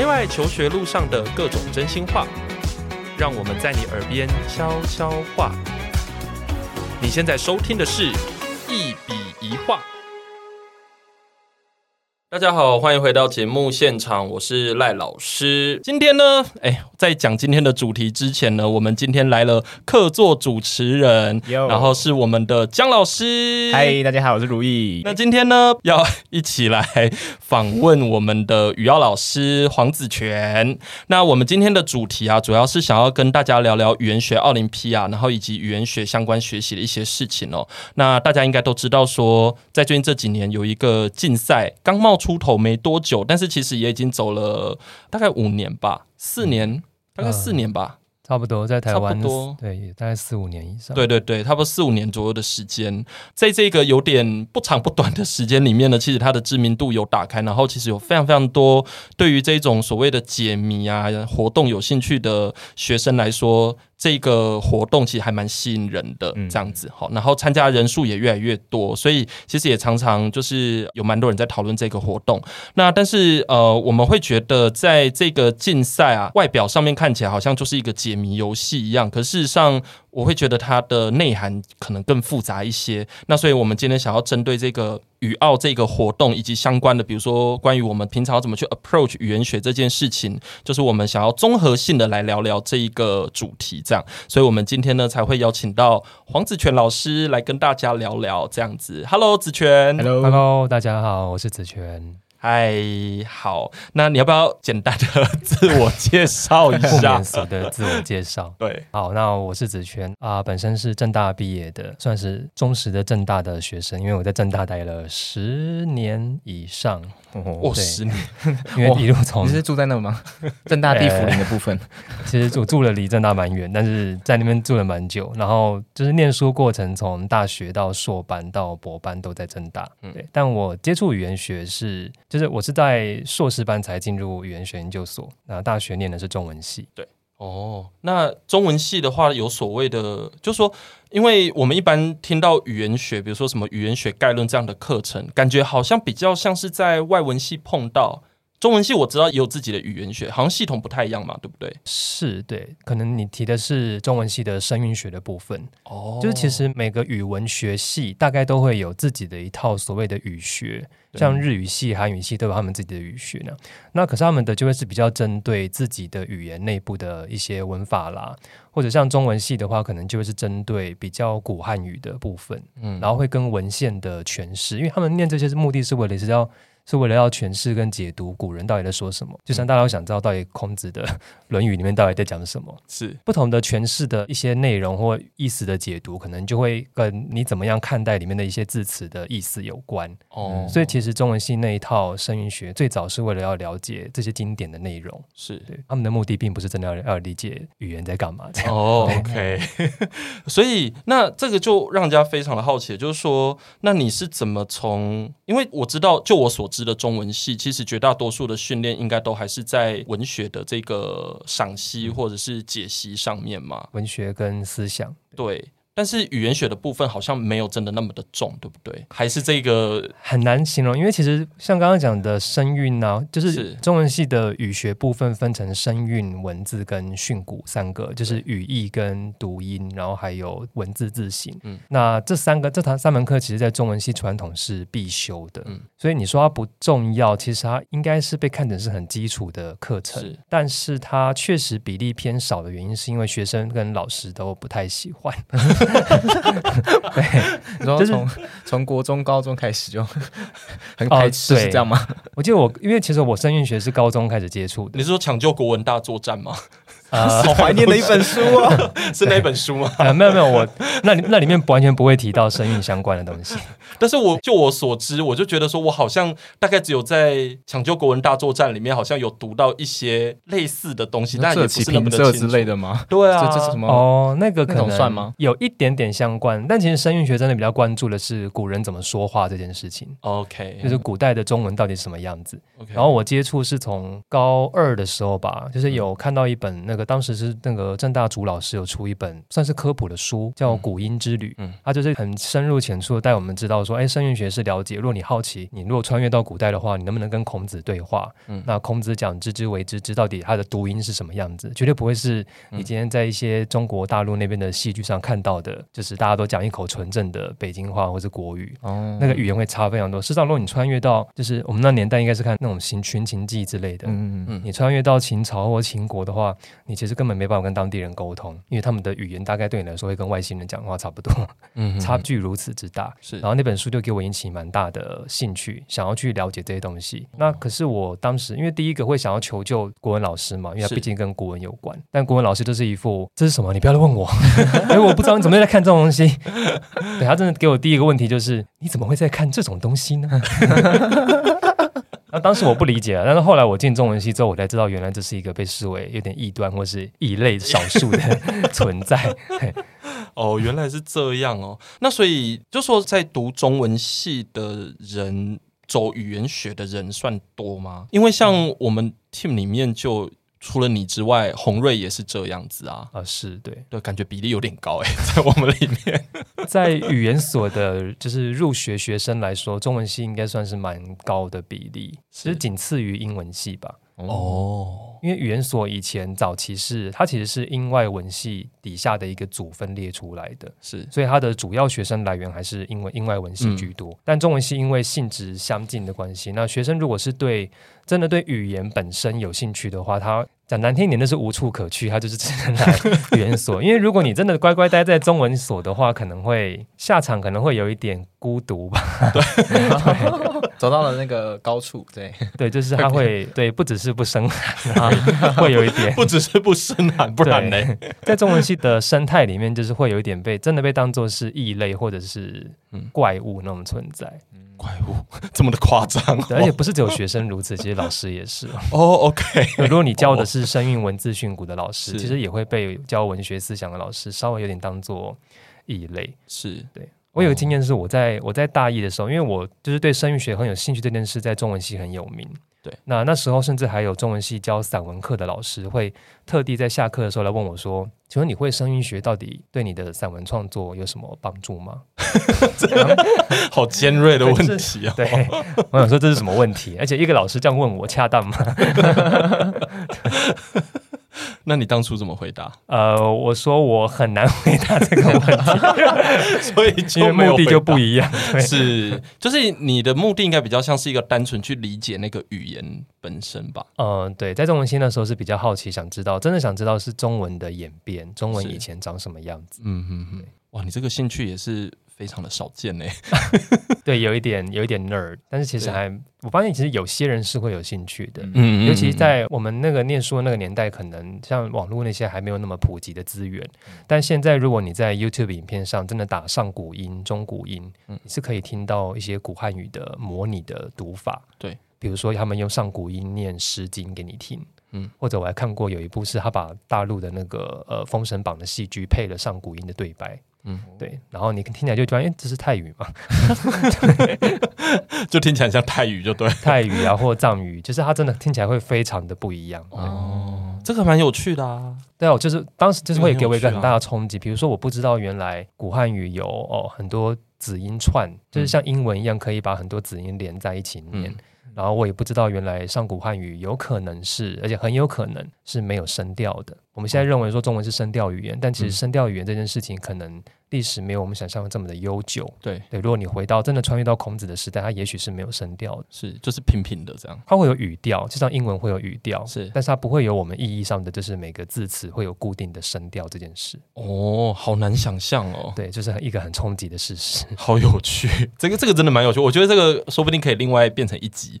内外求学路上的各种真心话，让我们在你耳边悄悄话。你现在收听的是《大家好，欢迎回到节目现场，我是赖老师。今天呢，哎，在讲今天的主题之前呢，我们今天来了客座主持人，Yo. 然后是我们的姜老师。嗨，大家好，我是如意。那今天呢，要一起来访问我们的语耀老师黄子权。那我们今天的主题啊，主要是想要跟大家聊聊语言学奥林匹亚，然后以及语言学相关学习的一些事情哦。那大家应该都知道说，在最近这几年有一个竞赛刚冒。出头没多久，但是其实也已经走了大概五年吧，四年，嗯、大概四年吧。差不多在台湾，差不多对，大概四五年以上。对对对，差不多四五年左右的时间，在这个有点不长不短的时间里面呢，其实它的知名度有打开，然后其实有非常非常多对于这种所谓的解谜啊活动有兴趣的学生来说，这个活动其实还蛮吸引人的，这样子好，然后参加人数也越来越多，所以其实也常常就是有蛮多人在讨论这个活动。那但是呃，我们会觉得在这个竞赛啊，外表上面看起来好像就是一个解谜游戏一样，可事实上，我会觉得它的内涵可能更复杂一些。那所以我们今天想要针对这个语澳这个活动以及相关的，比如说关于我们平常怎么去 approach 语言学这件事情，就是我们想要综合性的来聊聊这一个主题，这样。所以我们今天呢才会邀请到黄子权老师来跟大家聊聊这样子。Hello，子权。Hello，Hello，大家好，我是子权。嗨，好，那你要不要简单的自我介绍一下？严肃的自我介绍。对，好，那我是子轩啊、呃，本身是政大毕业的，算是忠实的政大的学生，因为我在政大待了十年以上。哦，十年，因为一路从你是住在那吗？政大地府林的部分，其实我住了离政大蛮远，但是在那边住了蛮久。然后就是念书过程，从大学到硕班到博班都在政大。对，但我接触语言学是，就是我是在硕士班才进入语言学研究所。那大学念的是中文系。对，哦，那中文系的话，有所谓的，就是说。因为我们一般听到语言学，比如说什么语言学概论这样的课程，感觉好像比较像是在外文系碰到。中文系我知道也有自己的语言学，好像系统不太一样嘛，对不对？是，对，可能你提的是中文系的声韵学的部分。哦，就是其实每个语文学系大概都会有自己的一套所谓的语学，像日语系、韩语系都有他们自己的语学呢。那可是他们的就会是比较针对自己的语言内部的一些文法啦，或者像中文系的话，可能就会是针对比较古汉语的部分，嗯，然后会跟文献的诠释，因为他们念这些是目的是为了是要。是为了要诠释跟解读古人到底在说什么，就像大家都想知道到底孔子的 《论语》里面到底在讲什么，是不同的诠释的一些内容或意思的解读，可能就会跟你怎么样看待里面的一些字词的意思有关。哦，所以其实中文系那一套声韵学最早是为了要了解这些经典的内容，是对他们的目的并不是真的要要理解语言在干嘛这样。哦，OK，所以那这个就让人家非常的好奇，就是说，那你是怎么从？因为我知道，就我所知的中文系，其实绝大多数的训练应该都还是在文学的这个赏析或者是解析上面嘛，文学跟思想，对。但是语言学的部分好像没有真的那么的重，对不对？还是这个很难形容，因为其实像刚刚讲的声韵呢，就是中文系的语学部分分成声韵、文字跟训诂三个，就是语义跟读音，然后还有文字字形。嗯，那这三个这堂三门课，其实在中文系传统是必修的。嗯，所以你说它不重要，其实它应该是被看成是很基础的课程。是，但是它确实比例偏少的原因，是因为学生跟老师都不太喜欢。对，然后从从国中、高中开始就 很排斥，是这样吗？我记得我，因为其实我声韵学是高中开始接触的。你是说抢救国文大作战吗？啊，好怀念的一本书啊！是那本书吗？啊，没有没有，我那里那里面完全不会提到声韵相关的东西。但是我就我所知，我就觉得说，我好像大概只有在《抢救国文大作战》里面，好像有读到一些类似的东西，但也不是那么的之类的吗？对啊，这这是什么？哦，那个可能算吗？有一点点相关，但其实声韵学真的比较关注的是古人怎么说话这件事情。OK，就是古代的中文到底是什么样子。然后我接触是从高二的时候吧，就是有看到一本那个。个当时是那个郑大主老师有出一本算是科普的书，叫《古音之旅》，嗯，他就是很深入浅出的带我们知道说，哎，声韵学是了解，如果你好奇，你如果穿越到古代的话，你能不能跟孔子对话？嗯，那孔子讲“知之为知之”，到底他的读音是什么样子？绝对不会是你今天在一些中国大陆那边的戏剧上看到的，就是大家都讲一口纯正的北京话或是国语，哦，那个语言会差非常多。事实上，如果你穿越到，就是我们那年代应该是看那种寻寻秦记之类的，嗯嗯嗯，你穿越到秦朝或秦国的话，你其实根本没办法跟当地人沟通，因为他们的语言大概对你来说会跟外星人讲话差不多，嗯，差距如此之大。是，然后那本书就给我引起蛮大的兴趣，想要去了解这些东西。那可是我当时因为第一个会想要求救国文老师嘛，因为他毕竟跟国文有关，但国文老师就是一副这是什么？你不要来问我，因为我不知道你怎么在看这种东西。对，他真的给我第一个问题就是你怎么会在看这种东西呢？那当时我不理解啊，但是后来我进中文系之后，我才知道原来这是一个被视为有点异端或是异类少数的 存在。哦，原来是这样哦。那所以就说，在读中文系的人，走语言学的人算多吗？因为像我们 team 里面就。除了你之外，红瑞也是这样子啊。啊，是对。对，感觉比例有点高哎，在我们里面，在语言所的，就是入学学生来说，中文系应该算是蛮高的比例，其实仅次于英文系吧。哦，因为语言所以前早期是它其实是英外文系底下的一个组分裂出来的，是，所以它的主要学生来源还是英文英外文系居多。嗯、但中文系因为性质相近的关系，那学生如果是对真的对语言本身有兴趣的话，他讲难听一点，那是无处可去，他就是只能来语言所。因为如果你真的乖乖待在中文所的话，可能会下场可能会有一点孤独吧。对。对走到了那个高处，对。对，就是他会对，不只是不生寒，会有一点，不只是不生寒，不然呢，在中文系的生态里面，就是会有一点被真的被当作是异类或者是怪物那种存在。怪物？这么的夸张，而且不是只有学生如此，其实老师也是。哦。OK，如果你教的是声韵文字训诂的老师，其实也会被教文学思想的老师稍微有点当做异类。是。对。我有个经验是，我在我在大一的时候，因为我就是对声韵学很有兴趣，这件事在中文系很有名。对，那那时候甚至还有中文系教散文课的老师会特地在下课的时候来问我说：“请问你会声韵学，到底对你的散文创作有什么帮助吗？” 这样 好尖锐的问题啊！对，我想说这是什么问题？而且一个老师这样问我，恰当吗？那你当初怎么回答？呃，我说我很难回答这个问题，所以因为目的就不一样。是，就是你的目的应该比较像是一个单纯去理解那个语言本身吧？嗯、呃，对，在中文系的时候是比较好奇，想知道，真的想知道是中文的演变，中文以前长什么样子。嗯嗯嗯，哇，你这个兴趣也是。非常的少见呢，对，有一点有一点 nerd，但是其实还我发现其实有些人是会有兴趣的，嗯，尤其在我们那个念书的那个年代，可能像网络那些还没有那么普及的资源，但现在如果你在 YouTube 影片上真的打上古音、中古音，你是可以听到一些古汉语的模拟的读法，对，比如说他们用上古音念《诗经》给你听，嗯，或者我还看过有一部是他把大陆的那个呃《封神榜》的戏剧配了上古音的对白。嗯，对，然后你听起来就觉得，哎，这是泰语嘛？就听起来像泰语，就对，泰语啊，或藏语，就是它真的听起来会非常的不一样。哦，这个蛮有趣的啊。对啊，就是当时就是会给我一个很大的冲击。比如说，我不知道原来古汉语有哦很多子音串，就是像英文一样，可以把很多子音连在一起念。然后我也不知道原来上古汉语有可能是，而且很有可能是没有声调的。我们现在认为说中文是声调语言，但其实声调语言这件事情可能历史没有我们想象的这么的悠久。对对，如果你回到真的穿越到孔子的时代，它也许是没有声调的，是就是平平的这样。它会有语调，就像英文会有语调，是，但是它不会有我们意义上的，就是每个字词会有固定的声调这件事。哦，好难想象哦。对，就是一个很冲击的事实。好有趣，这个这个真的蛮有趣。我觉得这个说不定可以另外变成一集，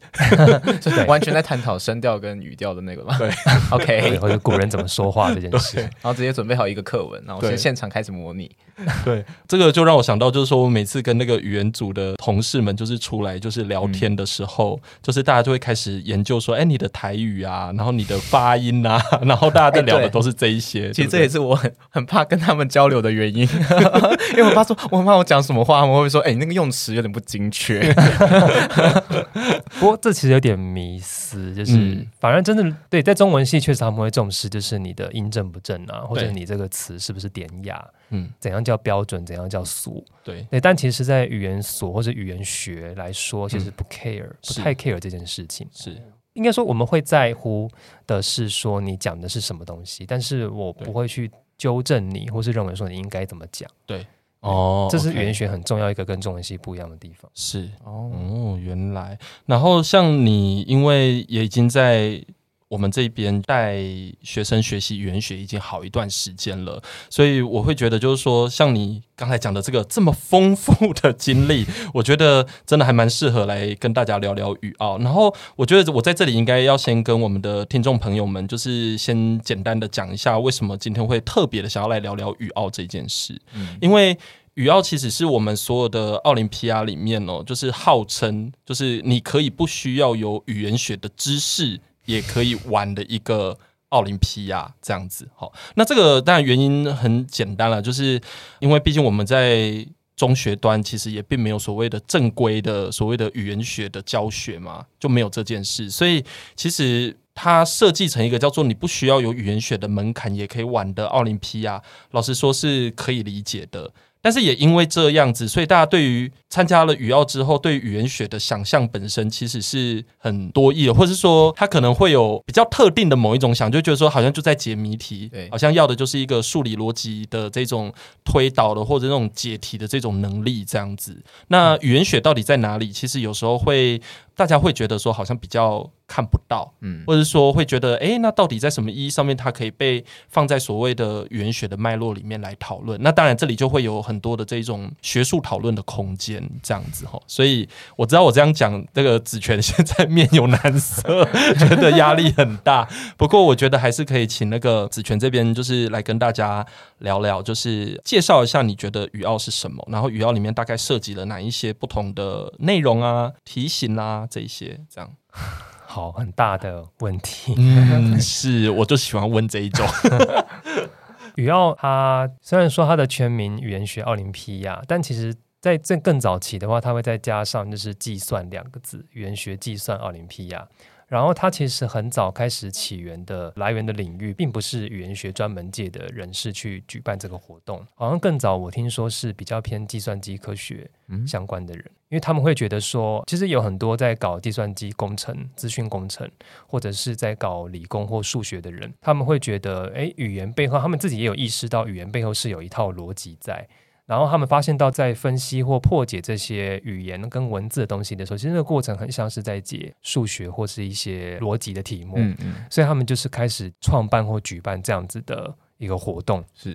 完全在探讨声调跟语调的那个吧。对，OK，或者古人怎么说话这件事。然后直接准备好一个课文，然后先现场开始模拟。对，这个就让我想到，就是说我每次跟那个语言组的同事们，就是出来就是聊天的时候，嗯、就是大家就会开始研究说，哎，你的台语啊，然后你的发音啊，然后大家在聊的都是这一些。哎、其实这也是我很很怕跟他们交流的原因，因为我怕说，我很怕我讲什么话，他们会说，哎，你那个用词有点不精确。不过这其实有点迷思，就是、嗯、反而真的对，在中文系确实他们会重视，就是你的音正不正啊，或者你这个词是不是典雅。嗯，怎样叫标准？怎样叫俗？对对，但其实，在语言所或者语言学来说，其实不 care，、嗯、不太 care 这件事情。是应该说，我们会在乎的是说你讲的是什么东西，但是我不会去纠正你，或是认为说你应该怎么讲。对哦，这是语言学很重要一个跟中文系不一样的地方。是哦，哦，原来。然后像你，因为也已经在。我们这边带学生学习语言学已经好一段时间了，所以我会觉得，就是说，像你刚才讲的这个这么丰富的经历，我觉得真的还蛮适合来跟大家聊聊语奥。然后，我觉得我在这里应该要先跟我们的听众朋友们，就是先简单的讲一下，为什么今天会特别的想要来聊聊语奥这件事。嗯，因为语奥其实是我们所有的奥林匹亚里面哦，就是号称就是你可以不需要有语言学的知识。也可以玩的一个奥林匹亚这样子，好，那这个当然原因很简单了，就是因为毕竟我们在中学端其实也并没有所谓的正规的所谓的语言学的教学嘛，就没有这件事，所以其实它设计成一个叫做你不需要有语言学的门槛也可以玩的奥林匹亚，老实说是可以理解的。但是也因为这样子，所以大家对于参加了语奥之后，对语言学的想象本身其实是很多义的，或者是说他可能会有比较特定的某一种想，就觉得说好像就在解谜题，好像要的就是一个数理逻辑的这种推导的或者这种解题的这种能力这样子。那语言学到底在哪里？其实有时候会。大家会觉得说好像比较看不到，嗯，或者说会觉得，哎，那到底在什么意义上面，它可以被放在所谓的语言学的脉络里面来讨论？那当然，这里就会有很多的这种学术讨论的空间，这样子哈。所以我知道我这样讲，这个子权现在面有难色，觉得压力很大。不过我觉得还是可以请那个子权这边，就是来跟大家聊聊，就是介绍一下你觉得语奥是什么，然后语奥里面大概涉及了哪一些不同的内容啊、题型啊。这些这样，好，很大的问题。嗯，是，我就喜欢问这一种。语奥他虽然说他的全名语言学奥林匹亚，但其实在这更早期的话，他会再加上就是计算两个字，语言学计算奥林匹亚。然后它其实很早开始起源的来源的领域，并不是语言学专门界的人士去举办这个活动，好像更早我听说是比较偏计算机科学相关的人，嗯、因为他们会觉得说，其实有很多在搞计算机工程、资讯工程，或者是在搞理工或数学的人，他们会觉得，哎，语言背后，他们自己也有意识到，语言背后是有一套逻辑在。然后他们发现到，在分析或破解这些语言跟文字的东西的时候，其实那个过程很像是在解数学或是一些逻辑的题目。嗯嗯。所以他们就是开始创办或举办这样子的一个活动。是。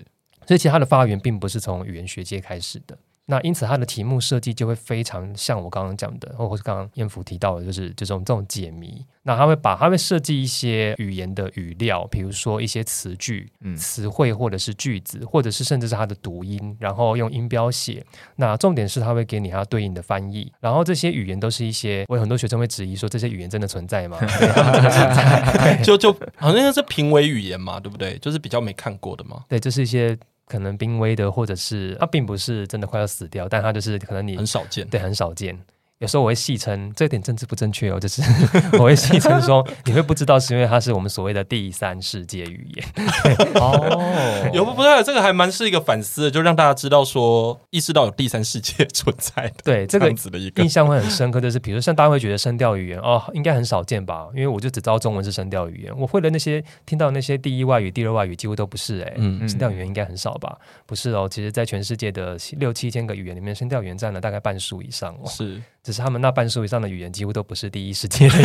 所以其实它的发源并不是从语言学界开始的。那因此，它的题目设计就会非常像我刚刚讲的，或者是刚刚燕福提到的，就是这种这种解谜。那他会把，他会设计一些语言的语料，比如说一些词句、嗯、词汇或者是句子，或者是甚至是它的读音，然后用音标写。那重点是，他会给你它对应的翻译。然后这些语言都是一些，我有很多学生会质疑说，这些语言真的存在吗？就就好像是濒危语言嘛，对不对？就是比较没看过的嘛。对，这、就是一些。可能濒危的，或者是它并不是真的快要死掉，但它就是可能你很少见，对，很少见。有时候我会戏称，这点政治不正确哦，就是 我会戏称说，你会不知道是因为它是我们所谓的第三世界语言。哦，有不不对，这个还蛮是一个反思的，就让大家知道说，意识到有第三世界存在的。对，这个样子的一个印象会很深刻，就是比如像大家会觉得声调语言哦，应该很少见吧？因为我就只知道中文是声调语言，我会的那些听到那些第一外语、第二外语几乎都不是哎、欸，嗯，声调语言应该很少吧？不是哦，其实在全世界的六七千个语言里面，声调语言占了大概半数以上哦。是。只是他们那半数以上的语言几乎都不是第一世界的语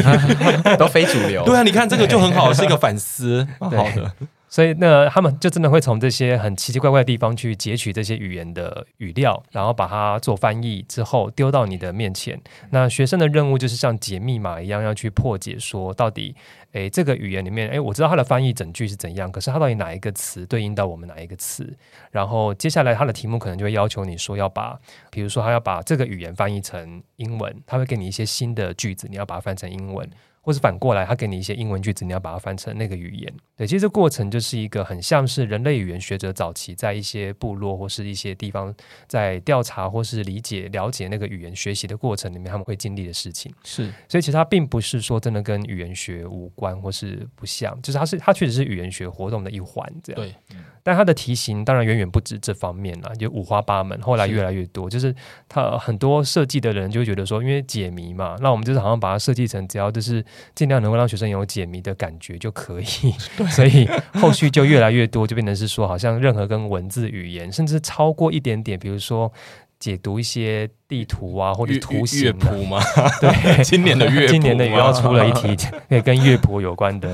言，都非主流。对啊，你看这个就很好，是一个反思，蛮好的。所以那他们就真的会从这些很奇奇怪怪的地方去截取这些语言的语料，然后把它做翻译之后丢到你的面前。那学生的任务就是像解密码一样，要去破解说到底，诶，这个语言里面，诶，我知道它的翻译整句是怎样，可是它到底哪一个词对应到我们哪一个词？然后接下来它的题目可能就会要求你说要把，比如说他要把这个语言翻译成英文，他会给你一些新的句子，你要把它翻成英文。或是反过来，他给你一些英文句子，你要把它翻成那个语言。对，其实这过程就是一个很像是人类语言学者早期在一些部落或是一些地方在调查或是理解、了解那个语言学习的过程里面，他们会经历的事情。是，所以其实它并不是说真的跟语言学无关或是不像，就是它是它确实是语言学活动的一环。这样。对。但它的题型当然远远不止这方面了，就五花八门。后来越来越多，是就是它很多设计的人就会觉得说，因为解谜嘛，那我们就是好像把它设计成只要就是尽量能够让学生有解谜的感觉就可以。所以后续就越来越多，就变成是说，好像任何跟文字语言，甚至超过一点点，比如说解读一些地图啊，或者图形乐谱嘛。对，今年的乐今年的也要出了一题，跟乐谱有关的。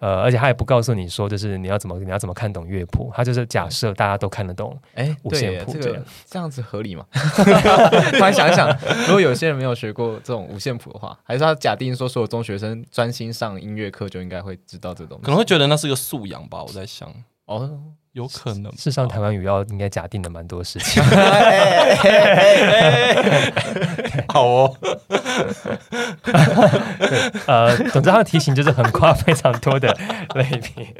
呃，而且他也不告诉你说，就是你要怎么你要怎么看懂乐谱，他就是假设大家都看得懂。哎，五线谱这样这样子合理吗？突然想一想，如果有些人没有学过这种五线谱的话，还是他假定说所有中学生专心上音乐课就应该会知道这东西，可能会觉得那是个素养吧。我在想，哦，有可能。事实上，台湾语要应该假定了蛮多事情。好哦。对，呃，总之他的题型就是横跨非常多的类别，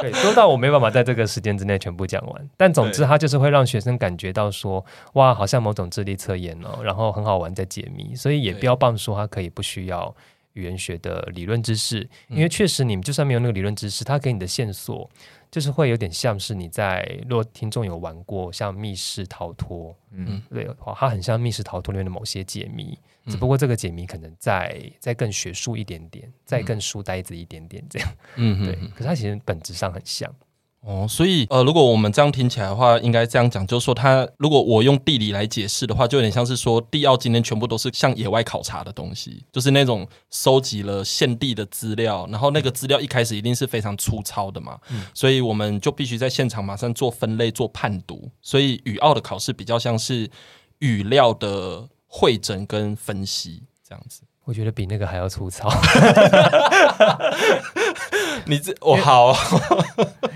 对，多到我没办法在这个时间之内全部讲完。但总之，他就是会让学生感觉到说，哇，好像某种智力测验哦，然后很好玩，在解谜。所以也标榜说，他可以不需要语言学的理论知识，因为确实你们就算没有那个理论知识，他给你的线索就是会有点像是你在，如果听众有玩过像密室逃脱，嗯，对，它很像密室逃脱里面的某些解谜。只不过这个解谜可能再再更学术一点点，再更书呆子一点点这样，嗯，对。可是它其实本质上很像哦。所以呃，如果我们这样听起来的话，应该这样讲，就是说，它如果我用地理来解释的话，就有点像是说，地奥今天全部都是像野外考察的东西，就是那种收集了现地的资料，然后那个资料一开始一定是非常粗糙的嘛，嗯，所以我们就必须在现场马上做分类、做判读。所以语奥的考试比较像是语料的。会诊跟分析这样子，我觉得比那个还要粗糙。你这我好，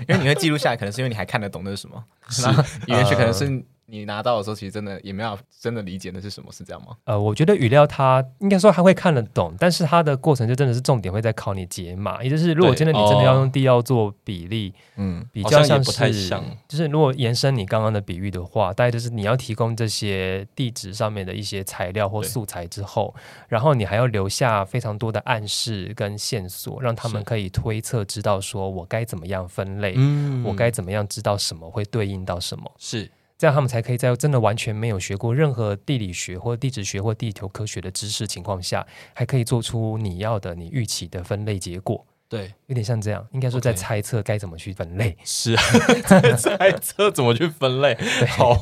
因为你会记录下来，可能是因为你还看得懂那是什么。是语言学可能是。你拿到的时候，其实真的也没有真的理解那是什么，是这样吗？呃，我觉得语料它应该说他会看得懂，但是它的过程就真的是重点会在考你解码，也就是如果真的你真的要用地要做比例，嗯，比较像是，像就是如果延伸你刚刚的比喻的话，大概就是你要提供这些地址上面的一些材料或素材之后，然后你还要留下非常多的暗示跟线索，让他们可以推测知道说我该怎么样分类，嗯，我该怎么样知道什么会对应到什么，是。这样他们才可以在真的完全没有学过任何地理学或地质学或地球科学的知识情况下，还可以做出你要的、你预期的分类结果。对，有点像这样，应该说在猜测该怎么去分类。是啊，在猜测怎么去分类。对，好，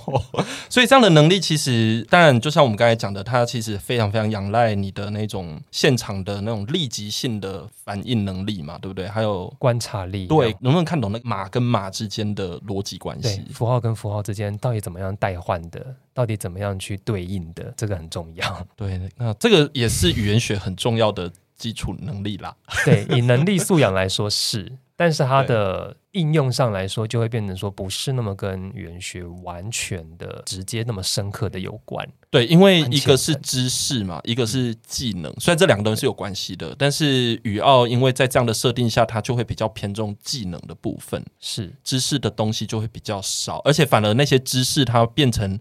所以这样的能力其实，当然就像我们刚才讲的，它其实非常非常仰赖你的那种现场的那种立即性的反应能力嘛，对不对？还有观察力，对，能不能看懂那个码跟马之间的逻辑关系？符号跟符号之间到底怎么样代换的？到底怎么样去对应的？这个很重要。对，那这个也是语言学很重要的。基础能力啦，对，以能力素养来说是，但是它的应用上来说，就会变成说不是那么跟语言学完全的直接那么深刻的有关。对，因为一个是知识嘛，一个是技能，虽然这两个东西是有关系的，但是语奥因为在这样的设定下，它就会比较偏重技能的部分，是。知识的东西就会比较少，而且反而那些知识它变成。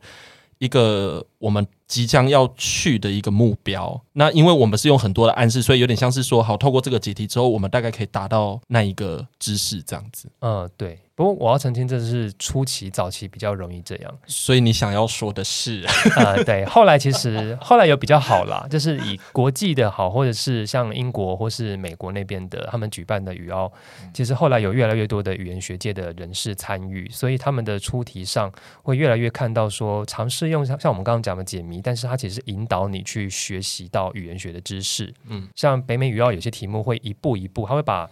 一个我们即将要去的一个目标，那因为我们是用很多的暗示，所以有点像是说，好，透过这个解题之后，我们大概可以达到那一个知识这样子。嗯，对。不过我要澄清，这是初期早期比较容易这样。所以你想要说的是，呃，对。后来其实后来有比较好啦，就是以国际的好，或者是像英国或是美国那边的他们举办的语奥，其实后来有越来越多的语言学界的人士参与，所以他们的出题上会越来越看到说，尝试用像像我们刚刚讲的解谜，但是它其实是引导你去学习到语言学的知识。嗯，像北美语要有些题目会一步一步，它会把。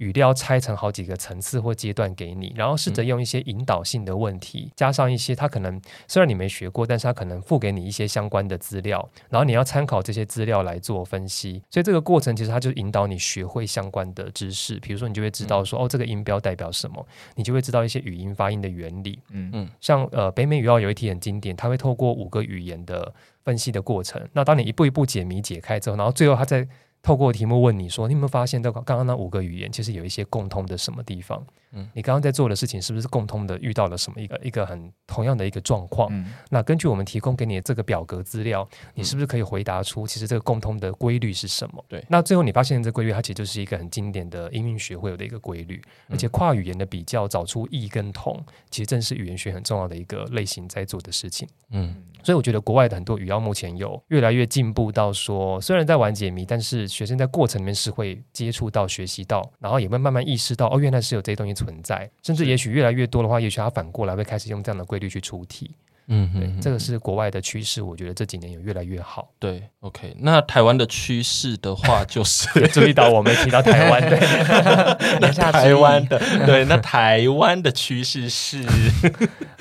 语料拆成好几个层次或阶段给你，然后试着用一些引导性的问题，嗯、加上一些他可能虽然你没学过，但是他可能付给你一些相关的资料，然后你要参考这些资料来做分析。所以这个过程其实它就引导你学会相关的知识，比如说你就会知道说、嗯、哦，这个音标代表什么，你就会知道一些语音发音的原理。嗯嗯，像呃北美语奥有一题很经典，它会透过五个语言的分析的过程，那当你一步一步解谜解开之后，然后最后他再。透过题目问你说，你有没有发现，这个刚刚那五个语言其实有一些共通的什么地方？嗯，你刚刚在做的事情是不是共通的？遇到了什么一个一个很同样的一个状况？嗯，那根据我们提供给你的这个表格资料，你是不是可以回答出其实这个共通的规律是什么？对，那最后你发现这规律，它其实就是一个很经典的音韵学会有的一个规律，而且跨语言的比较找出异跟同，其实正是语言学很重要的一个类型在做的事情。嗯，所以我觉得国外的很多语奥目前有越来越进步到说，虽然在玩解谜，但是学生在过程里面是会接触到、学习到，然后也会慢慢意识到，哦，原来是有这些东西存在，甚至也许越来越多的话，也许他反过来会开始用这样的规律去出题。嗯对，这个是国外的趋势，我觉得这几年有越来越好。对，OK，那台湾的趋势的话，就是 注意到我没提到台湾的，那台湾的，对，那台湾的趋势是，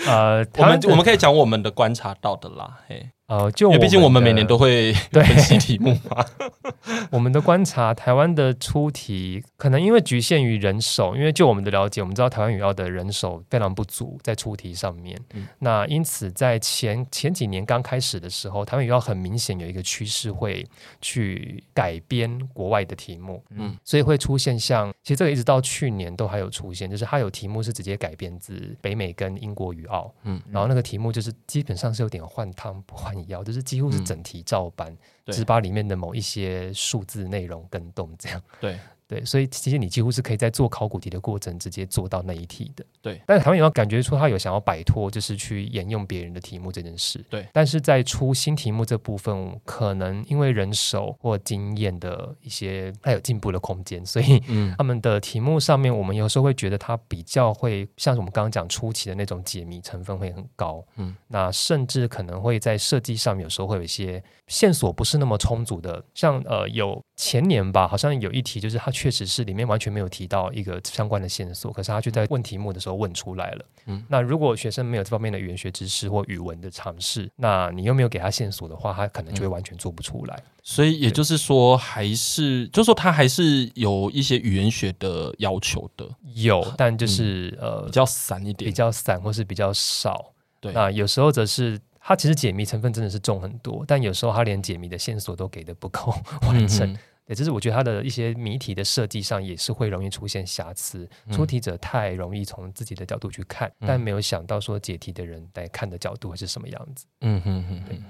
呃，我们我们可以讲我们的观察到的啦，嘿。呃，就因为毕竟我们每年都会 分析题目嘛。我们的观察，台湾的出题可能因为局限于人手，因为就我们的了解，我们知道台湾语奥的人手非常不足在出题上面。嗯、那因此在前前几年刚开始的时候，台湾语奥很明显有一个趋势会去改编国外的题目。嗯，所以会出现像其实这个一直到去年都还有出现，就是它有题目是直接改编自北美跟英国语奥。嗯，然后那个题目就是基本上是有点换汤不换。就是几乎是整题照搬，只是把里面的某一些数字内容跟动，这样。对。对，所以其实你几乎是可以在做考古题的过程直接做到那一题的。对，但是台湾也要感觉出他有想要摆脱，就是去沿用别人的题目这件事。对，但是在出新题目这部分，可能因为人手或经验的一些，还有进步的空间，所以他们的题目上面，我们有时候会觉得它比较会像是我们刚刚讲初期的那种解谜成分会很高。嗯，那甚至可能会在设计上面有时候会有一些线索不是那么充足的，像呃有前年吧，好像有一题就是它。确实是里面完全没有提到一个相关的线索，可是他却在问题目的时候问出来了。嗯，那如果学生没有这方面的语言学知识或语文的尝试，那你又没有给他线索的话，他可能就会完全做不出来。嗯、所以也就是说，还是就是说，他还是有一些语言学的要求的。有，但就是、嗯、呃，比较散一点，比较散或是比较少。对，那有时候则是他其实解谜成分真的是重很多，但有时候他连解谜的线索都给的不够 完整。嗯也就是我觉得它的一些谜题的设计上也是会容易出现瑕疵，出题者太容易从自己的角度去看，嗯、但没有想到说解题的人来看的角度会是什么样子。嗯哼哼，对，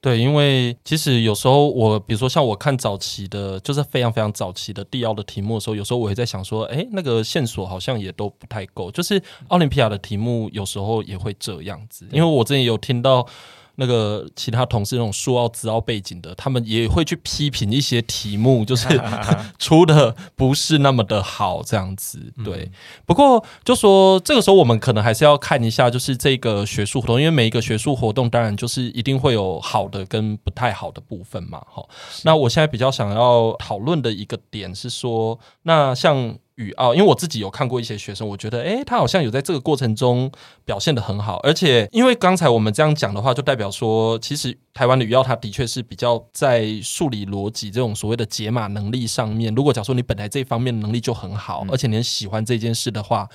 对，因为其实有时候我比如说像我看早期的，就是非常非常早期的地奥的题目的时候，有时候我会在想说，哎，那个线索好像也都不太够，就是奥林匹亚的题目有时候也会这样子，因为我之前有听到。那个其他同事那种数奥、资奥背景的，他们也会去批评一些题目，就是 出的不是那么的好，这样子。对，不过就说这个时候我们可能还是要看一下，就是这个学术活动，因为每一个学术活动当然就是一定会有好的跟不太好的部分嘛。哈，那我现在比较想要讨论的一个点是说，那像。语奥，因为我自己有看过一些学生，我觉得，诶，他好像有在这个过程中表现得很好，而且，因为刚才我们这样讲的话，就代表说，其实台湾的语奥，它的确是比较在数理逻辑这种所谓的解码能力上面，如果假如说你本来这方面能力就很好，而且你很喜欢这件事的话。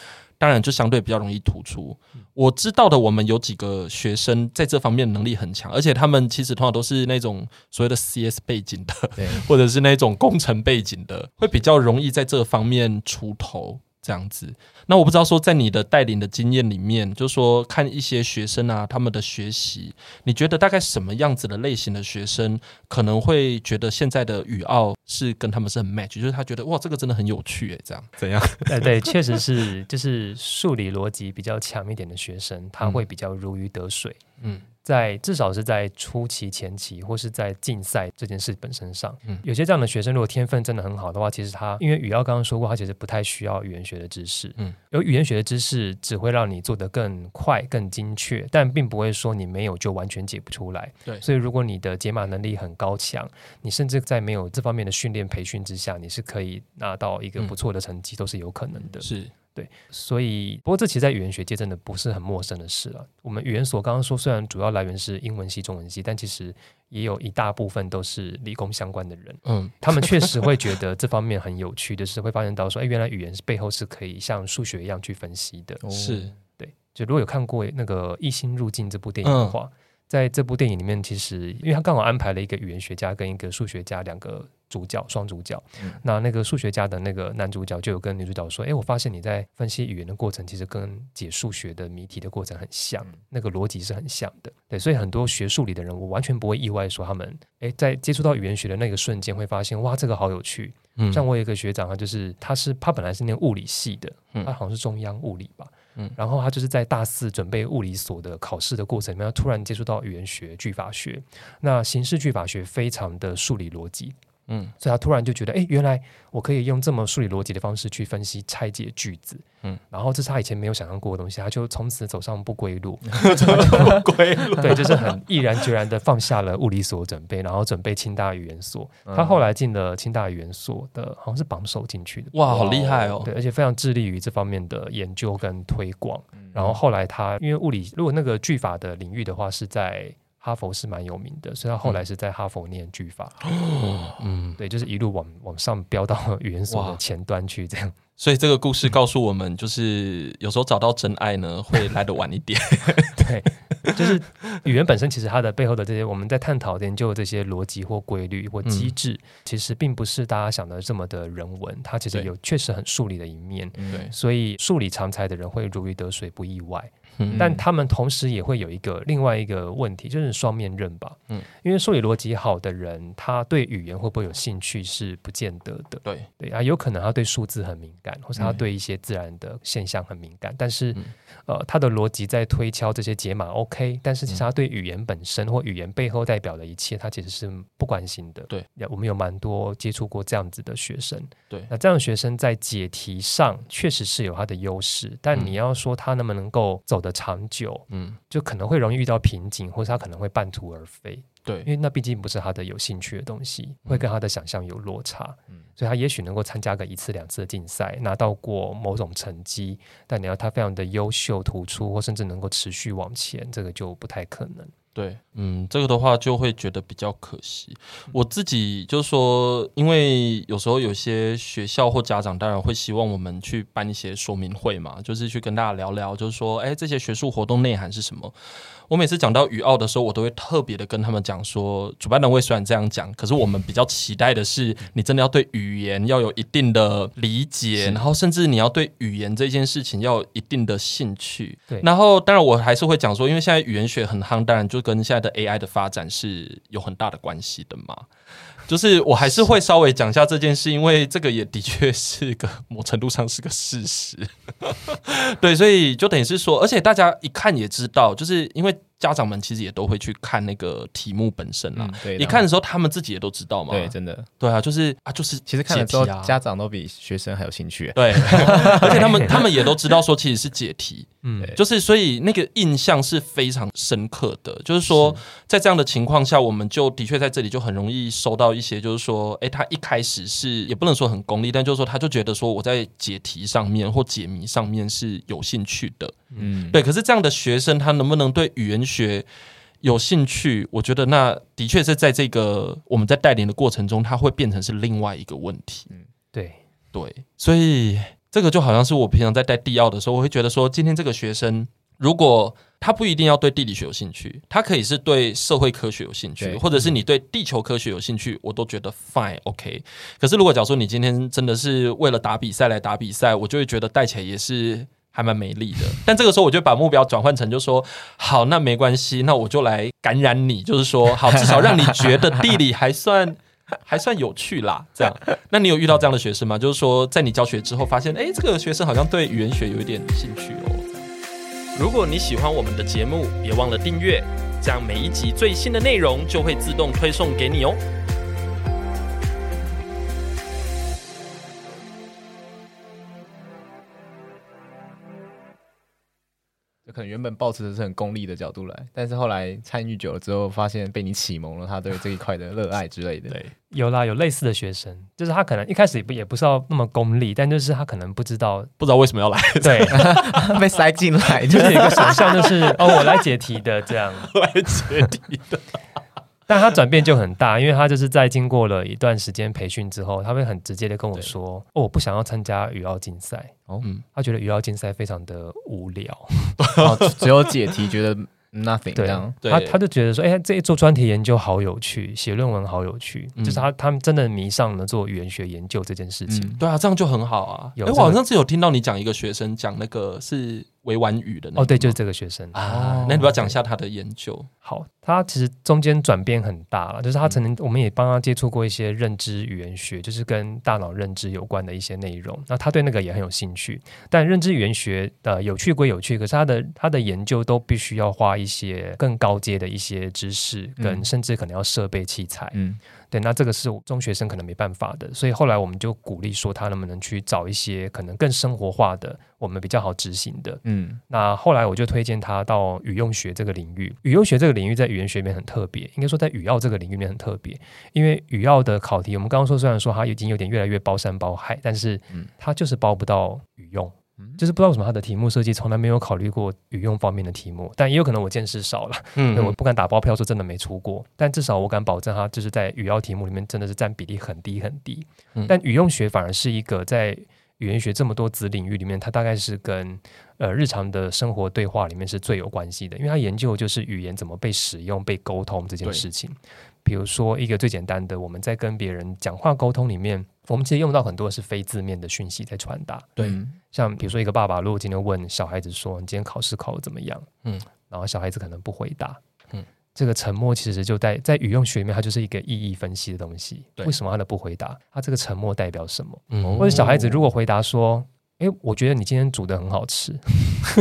当然，就相对比较容易突出。我知道的，我们有几个学生在这方面能力很强，而且他们其实通常都是那种所谓的 CS 背景的，或者是那种工程背景的，会比较容易在这方面出头。这样子，那我不知道说，在你的带领的经验里面，就是说看一些学生啊，他们的学习，你觉得大概什么样子的类型的学生可能会觉得现在的语奥是跟他们是很 match，就是他觉得哇，这个真的很有趣诶，这样怎样？对 对，确实是，就是数理逻辑比较强一点的学生，他会比较如鱼得水。嗯。在至少是在初期、前期，或是在竞赛这件事本身上，嗯，有些这样的学生，如果天分真的很好的话，其实他因为语耀刚刚说过，他其实不太需要语言学的知识，嗯，有语言学的知识只会让你做得更快、更精确，但并不会说你没有就完全解不出来。对，所以如果你的解码能力很高强，你甚至在没有这方面的训练培训之下，你是可以拿到一个不错的成绩，嗯，都是有可能的。是。对，所以不过这其实，在语言学界真的不是很陌生的事了。我们语言所刚刚说，虽然主要来源是英文系、中文系，但其实也有一大部分都是理工相关的人。嗯，他们确实会觉得这方面很有趣 的是，会发现到说，哎，原来语言是背后是可以像数学一样去分析的。是，对。就如果有看过那个《异星入境》这部电影的话，嗯、在这部电影里面，其实因为他刚好安排了一个语言学家跟一个数学家两个。主角双主角，嗯、那那个数学家的那个男主角就有跟女主角说：“哎，我发现你在分析语言的过程，其实跟解数学的谜题的过程很像，嗯、那个逻辑是很像的。对，所以很多学数理的人，我完全不会意外说他们，哎，在接触到语言学的那个瞬间，会发现哇，这个好有趣。嗯、像我有一个学长，他就是他是他本来是念物理系的，他好像是中央物理吧，嗯，然后他就是在大四准备物理所的考试的过程里面，他突然接触到语言学、句法学，那形式句法学非常的数理逻辑。”嗯，所以他突然就觉得，哎，原来我可以用这么数理逻辑的方式去分析拆解句子，嗯，然后这是他以前没有想象过的东西，他就从此走上不归路，不归路，对，就是很毅然决然的放下了物理所准备，然后准备清大语言所。嗯、他后来进了清大语言所的，好像是榜首进去的，哇，好厉害哦！对，而且非常致力于这方面的研究跟推广。嗯、然后后来他因为物理，如果那个句法的领域的话，是在。哈佛是蛮有名的，所以他后来是在哈佛念句法。哦，嗯，对，就是一路往往上飙到语言所的前端去，这样。所以这个故事告诉我们，就是有时候找到真爱呢，会来得晚一点。对，就是语言本身，其实它的背后的这些，我们在探讨研究的这些逻辑或规律或机制，嗯、其实并不是大家想的这么的人文，它其实有确实很数理的一面。对，所以数理常才的人会如鱼得水，不意外。但他们同时也会有一个另外一个问题，就是双面刃吧。嗯，因为数理逻辑好的人，他对语言会不会有兴趣是不见得的。对对啊，有可能他对数字很敏感，或者他对一些自然的现象很敏感。嗯、但是，嗯、呃，他的逻辑在推敲这些解码 OK，但是其实他对语言本身或语言背后代表的一切，他其实是不关心的。对，我们有蛮多接触过这样子的学生。对，那这样的学生在解题上确实是有他的优势，但你要说他能不能够走的长久，嗯，就可能会容易遇到瓶颈，或者他可能会半途而废，对，因为那毕竟不是他的有兴趣的东西，会跟他的想象有落差，嗯，所以他也许能够参加个一次两次的竞赛，拿到过某种成绩，但你要他非常的优秀突出，或甚至能够持续往前，这个就不太可能。对，嗯，这个的话就会觉得比较可惜。我自己就是说，因为有时候有些学校或家长当然会希望我们去办一些说明会嘛，就是去跟大家聊聊，就是说，哎，这些学术活动内涵是什么。我每次讲到语奥的时候，我都会特别的跟他们讲说，主办单位虽然这样讲，可是我们比较期待的是，你真的要对语言要有一定的理解，然后甚至你要对语言这件事情要有一定的兴趣。对，然后当然我还是会讲说，因为现在语言学很夯，当然就跟现在的 AI 的发展是有很大的关系的嘛。就是我还是会稍微讲一下这件事，因为这个也的确是个某程度上是个事实。对，所以就等于是说，而且大家一看也知道，就是因为。家长们其实也都会去看那个题目本身啦。对，你看的时候，他们自己也都知道嘛。对，真的。对啊，就是啊，就是其实看的时候，家长都比学生还有兴趣。对，而且他们他们也都知道说，其实是解题。嗯，就是所以那个印象是非常深刻的。就是说，在这样的情况下，我们就的确在这里就很容易收到一些，就是说，哎，他一开始是也不能说很功利，但就是说，他就觉得说我在解题上面或解谜上面是有兴趣的。嗯，对。可是这样的学生，他能不能对语言学有兴趣？我觉得那的确是在这个我们在带领的过程中，他会变成是另外一个问题。嗯，对对。所以这个就好像是我平常在带地奥的时候，我会觉得说，今天这个学生如果他不一定要对地理学有兴趣，他可以是对社会科学有兴趣，或者是你对地球科学有兴趣，我都觉得 fine OK。可是如果假如说你今天真的是为了打比赛来打比赛，我就会觉得带起来也是。还蛮美丽的，但这个时候我就把目标转换成，就说好，那没关系，那我就来感染你，就是说好，至少让你觉得地理还算还算有趣啦。这样，那你有遇到这样的学生吗？就是说，在你教学之后，发现哎，这个学生好像对语言学有一点兴趣哦。如果你喜欢我们的节目，别忘了订阅。这样每一集最新的内容就会自动推送给你哦。可能原本抱持的是很功利的角度来，但是后来参与久了之后，发现被你启蒙了他对这一块的热爱之类的。对，有啦，有类似的学生，就是他可能一开始也不也不是要那么功利，但就是他可能不知道不知道为什么要来，对，被塞进来，就是有一个想象，就是哦，我来解题的这样，来解题的。但他转变就很大，因为他就是在经过了一段时间培训之后，他会很直接的跟我说：“哦，我不想要参加羽奥竞赛。”哦，嗯，他觉得语料竞赛非常的无聊，哦、只有解题，觉得。Nothing，对，对他他就觉得说，哎、欸，这一做专题研究好有趣，写论文好有趣，嗯、就是他他们真的迷上了做语言学研究这件事情。嗯、对啊，这样就很好啊。哎、欸，我好像是有听到你讲一个学生讲那个是维婉语的那，哦，对，就是这个学生啊。那你不要讲一下他的研究？好，他其实中间转变很大了，就是他曾经我们也帮他接触过一些认知语言学，就是跟大脑认知有关的一些内容。那他对那个也很有兴趣，但认知语言学呃有趣归有趣，可是他的他的研究都必须要花一些更高阶的一些知识，跟甚至可能要设备器材。嗯，对，那这个是中学生可能没办法的，所以后来我们就鼓励说他能不能去找一些可能更生活化的，我们比较好执行的。嗯，那后来我就推荐他到语用学这个领域。语用学这个领域在语言学里面很特别，应该说在语奥这个领域里面很特别，因为语奥的考题，我们刚刚说虽然说它已经有点越来越包山包海，但是它就是包不到语用。就是不知道为什么他的题目设计从来没有考虑过语用方面的题目，但也有可能我见识少了，嗯，我不敢打包票说真的没出过，但至少我敢保证他就是在语要题目里面真的是占比例很低很低。嗯，但语用学反而是一个在语言学这么多子领域里面，它大概是跟呃日常的生活对话里面是最有关系的，因为它研究就是语言怎么被使用、被沟通这件事情。比如说一个最简单的，我们在跟别人讲话沟通里面，我们其实用到很多是非字面的讯息在传达。对，像比如说一个爸爸如果今天问小孩子说：“你今天考试考得怎么样？”嗯，然后小孩子可能不回答。嗯，这个沉默其实就在在语用学里面，它就是一个意义分析的东西。对，为什么他的不回答？他这个沉默代表什么？嗯，或者小孩子如果回答说。哎，我觉得你今天煮的很好吃。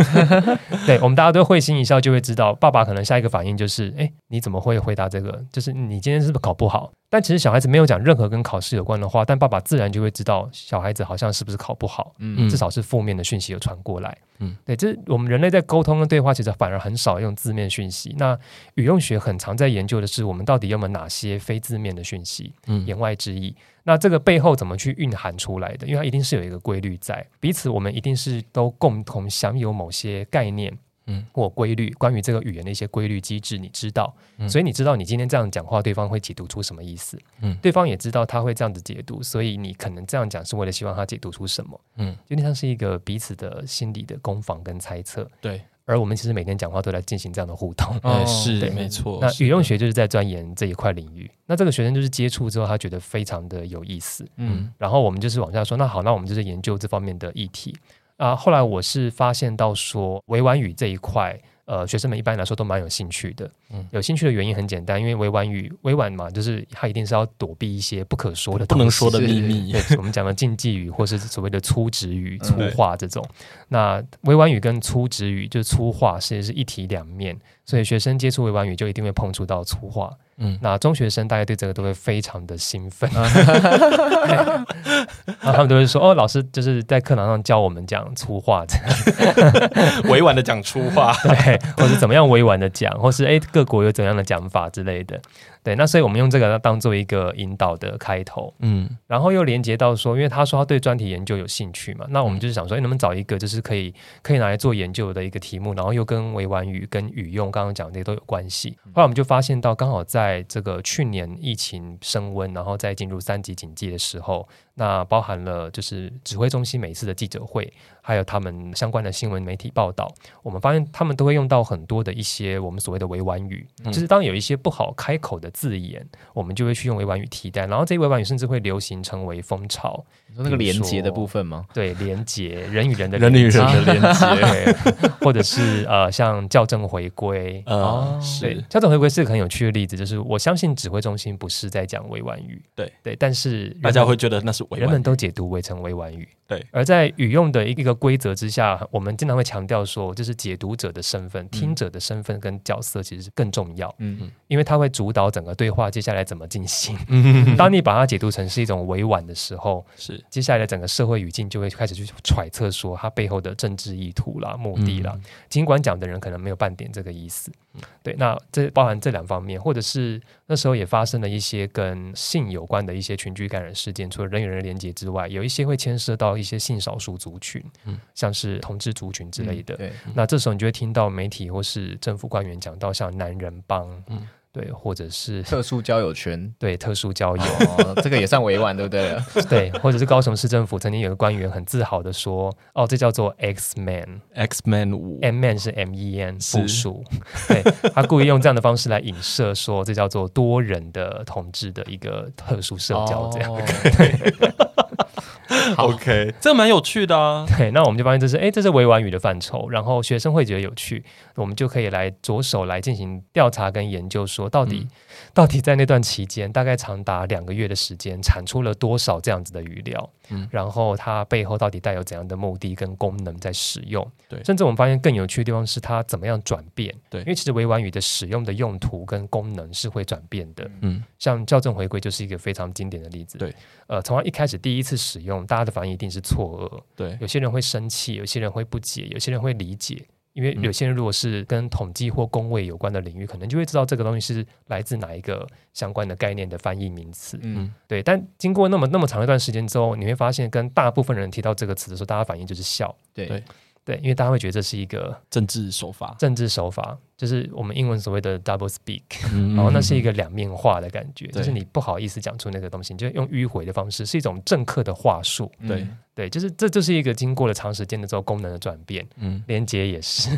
对，我们大家都会心一笑，就会知道爸爸可能下一个反应就是：哎，你怎么会回答这个？就是你今天是不是考不好？但其实小孩子没有讲任何跟考试有关的话，但爸爸自然就会知道小孩子好像是不是考不好。嗯，至少是负面的讯息有传过来。嗯，对，这我们人类在沟通跟对话，其实反而很少用字面讯息。那语用学很常在研究的是，我们到底有没有哪些非字面的讯息？嗯，言外之意。那这个背后怎么去蕴含出来的？因为它一定是有一个规律在，彼此我们一定是都共同享有某些概念，嗯，或规律，关于这个语言的一些规律机制，你知道，嗯，所以你知道你今天这样讲话，对方会解读出什么意思，嗯，对方也知道他会这样子解读，所以你可能这样讲是为了希望他解读出什么，嗯，有点像是一个彼此的心理的攻防跟猜测，对。而我们其实每天讲话都在进行这样的互动，哦、是对没错。那语用学就是在钻研这一块领域。那这个学生就是接触之后，他觉得非常的有意思，嗯。然后我们就是往下说，那好，那我们就是研究这方面的议题啊。后来我是发现到说，委婉语这一块。呃，学生们一般来说都蛮有兴趣的。嗯，有兴趣的原因很简单，因为委婉语，委婉嘛，就是它一定是要躲避一些不可说的、不能说的秘密。对，我们讲的禁忌语，或是所谓的粗直语、粗话这种。嗯、那委婉语跟粗直语，就是粗话，其实是一体两面。所以学生接触委婉语，就一定会碰触到粗话。嗯，那中学生大概对这个都会非常的兴奋，然后他们都会说：“哦，老师就是在课堂上教我们讲粗话，这 样委婉的讲粗话，对，或者怎么样委婉的讲，或是哎，各国有怎样的讲法之类的。”对，那所以我们用这个当做一个引导的开头，嗯，然后又连接到说，因为他说他对专题研究有兴趣嘛，那我们就是想说，哎，能不能找一个就是可以可以拿来做研究的一个题目，然后又跟委婉语跟语用刚刚讲的这些都有关系。后来我们就发现到，刚好在这个去年疫情升温，然后再进入三级警戒的时候。那包含了就是指挥中心每次的记者会，还有他们相关的新闻媒体报道，我们发现他们都会用到很多的一些我们所谓的委婉语，嗯、就是当有一些不好开口的字眼，我们就会去用委婉语替代，然后这些委婉语甚至会流行成为风潮。你说那个连接的部分吗？对，连接人与人的人与人的连接，或者是呃像校正回归啊，是校正回归是个很有趣的例子，就是我相信指挥中心不是在讲委婉语，对对，但是大家会觉得那是。人们都解读为成委婉语。对，而在语用的一个规则之下，我们经常会强调说，就是解读者的身份、听者的身份跟角色其实是更重要。嗯嗯，因为它会主导整个对话接下来怎么进行。嗯，当你把它解读成是一种委婉的时候，是接下来的整个社会语境就会开始去揣测说它背后的政治意图啦、目的啦。尽管讲的人可能没有半点这个意思。对，那这包含这两方面，或者是那时候也发生了一些跟性有关的一些群居感染事件，除了人与人的连接之外，有一些会牵涉到一些性少数族群，嗯，像是同志族群之类的。嗯、对，那这时候你就会听到媒体或是政府官员讲到像男人帮，嗯。对，或者是特殊交友圈，对，特殊交友，哦、这个也算委婉，对不对？对，或者是高雄市政府曾经有个官员很自豪的说：“哦，这叫做 X Man，X Man 五，M Man 是 M E N 复数，对，他故意用这样的方式来影射说，这叫做多人的同志的一个特殊社交，这样。哦” OK，这蛮有趣的啊。对，那我们就发现这是，哎，这是委婉语的范畴。然后学生会觉得有趣，我们就可以来着手来进行调查跟研究，说到底，嗯、到底在那段期间，大概长达两个月的时间，产出了多少这样子的语料？嗯，然后它背后到底带有怎样的目的跟功能在使用？对，甚至我们发现更有趣的地方是它怎么样转变？对，因为其实委婉语的使用的用途跟功能是会转变的。嗯，像校正回归就是一个非常经典的例子。对，呃，从它一开始第一次使用，大家的反应一定是错愕。对，有些人会生气，有些人会不解，有些人会理解。因为有些人如果是跟统计或工位有关的领域，可能就会知道这个东西是来自哪一个相关的概念的翻译名词。嗯，对。但经过那么那么长一段时间之后，你会发现，跟大部分人提到这个词的时候，大家反应就是笑。对对对，因为大家会觉得这是一个政治手法，政治手法。就是我们英文所谓的 double speak，然后那是一个两面话的感觉，就是你不好意思讲出那个东西，你就用迂回的方式，是一种政客的话术。对对，就是这就是一个经过了长时间的之后功能的转变。嗯，连接也是，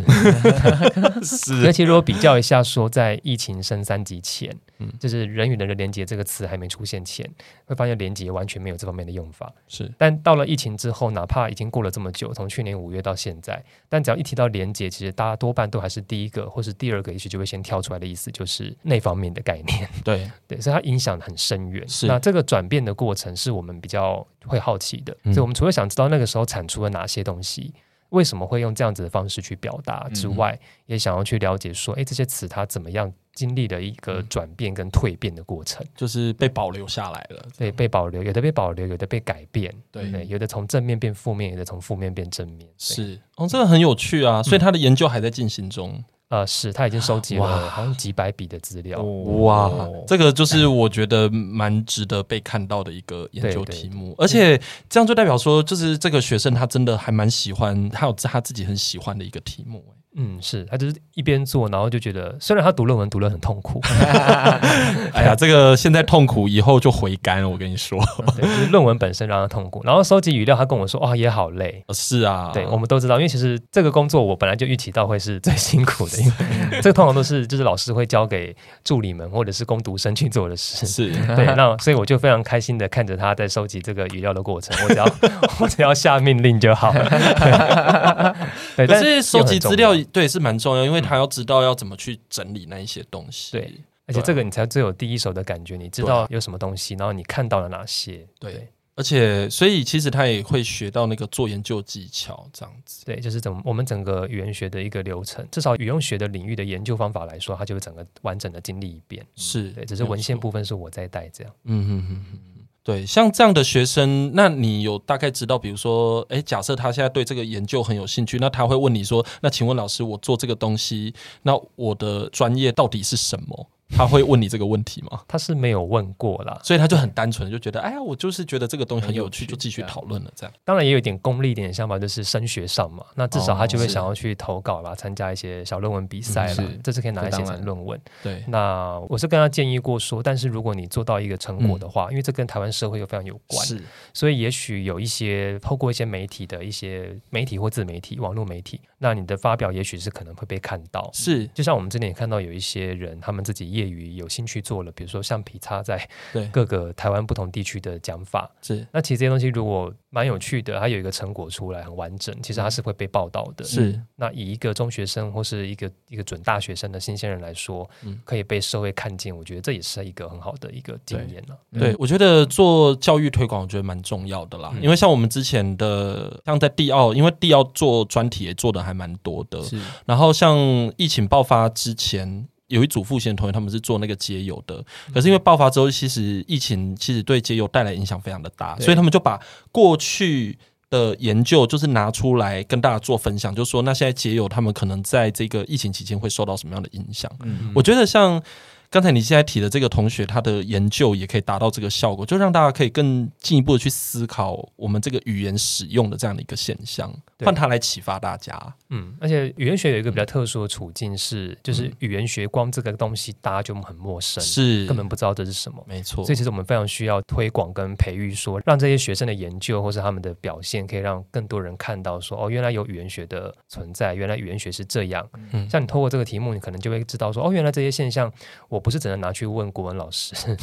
是。而且如果比较一下，说在疫情升三级前，嗯，就是人与人的连接这个词还没出现前，会发现连接完全没有这方面的用法。是，但到了疫情之后，哪怕已经过了这么久，从去年五月到现在，但只要一提到连接，其实大家多半都还是第一个或是。第二个也许就会先跳出来的意思，就是那方面的概念。对 对，所以它影响很深远。是那这个转变的过程，是我们比较会好奇的。嗯、所以，我们除了想知道那个时候产出了哪些东西，为什么会用这样子的方式去表达之外，嗯、也想要去了解说，哎，这些词它怎么样经历了一个转变跟蜕变的过程，就是被保留下来了。对，被保留，有的被保留，有的被改变。对，对有的从正面变负面，有的从负面变正面。是哦，这个很有趣啊。所以他的研究还在进行中。嗯呃，是他已经收集了好像几百笔的资料，哇，这个就是我觉得蛮值得被看到的一个研究题目，而且这样就代表说，就是这个学生他真的还蛮喜欢，他有他自己很喜欢的一个题目。嗯，是他就是一边做，然后就觉得，虽然他读论文读得很痛苦，哎呀，这个现在痛苦，以后就回甘了。我跟你说，对，就是论文本身让他痛苦，然后收集语料，他跟我说，哇，也好累。是啊，对，我们都知道，因为其实这个工作我本来就预期到会是最辛苦的，因为 这个通常都是就是老师会交给助理们或者是工读生去做的事。是对，那所以我就非常开心的看着他在收集这个语料的过程，我只要 我只要下命令就好了。对，但是收集资料。对，是蛮重要，因为他要知道要怎么去整理那一些东西。对，而且这个你才最有第一手的感觉，你知道有什么东西，然后你看到了哪些。对，对而且所以其实他也会学到那个做研究技巧，这样子。对，就是怎么我们整个语言学的一个流程，至少语用学的领域的研究方法来说，他就会整个完整的经历一遍。是对，只是文献部分是我在带这样。嗯嗯嗯嗯。对，像这样的学生，那你有大概知道，比如说，诶，假设他现在对这个研究很有兴趣，那他会问你说，那请问老师，我做这个东西，那我的专业到底是什么？他会问你这个问题吗？他是没有问过啦，所以他就很单纯，就觉得，哎呀，我就是觉得这个东西很有趣，就继续讨论了。这样，当然也有一点功利一点的想法，就是升学上嘛，那至少他就会想要去投稿啦，参加一些小论文比赛啦，这是可以拿来写成论文。对，那我是跟他建议过说，但是如果你做到一个成果的话，因为这跟台湾社会又非常有关，是，所以也许有一些透过一些媒体的一些媒体或自媒体、网络媒体，那你的发表也许是可能会被看到。是，就像我们之前也看到有一些人，他们自己业业余有兴趣做了，比如说橡皮擦在对。各个台湾不同地区的讲法，是。那其实这些东西如果蛮有趣的，它有一个成果出来很完整，其实它是会被报道的。是、嗯、那以一个中学生或是一个一个准大学生的新鲜人来说，嗯，可以被社会看见，我觉得这也是一个很好的一个经验了。对，对我觉得做教育推广，我觉得蛮重要的啦，嗯、因为像我们之前的像在地奥，因为地奥做专题也做的还蛮多的，是，然后像疫情爆发之前。有一组复兴的同学，他们是做那个街友的，可是因为爆发之后，其实疫情其实对街友带来影响非常的大，所以他们就把过去的研究就是拿出来跟大家做分享，就是说那现在街友他们可能在这个疫情期间会受到什么样的影响？嗯，我觉得像。刚才你现在提的这个同学，他的研究也可以达到这个效果，就让大家可以更进一步的去思考我们这个语言使用的这样的一个现象，换他来启发大家。嗯，而且语言学有一个比较特殊的处境是，嗯、就是语言学光这个东西大家就很陌生，是根本不知道这是什么。没错，所以其实我们非常需要推广跟培育，说让这些学生的研究或是他们的表现，可以让更多人看到说，哦，原来有语言学的存在，原来语言学是这样。嗯，像你透过这个题目，你可能就会知道说，哦，原来这些现象，我不是只能拿去问。问国文老师，很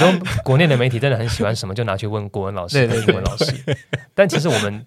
多国内的媒体真的很喜欢什么就拿去问国文老师、英文老师。但其实我们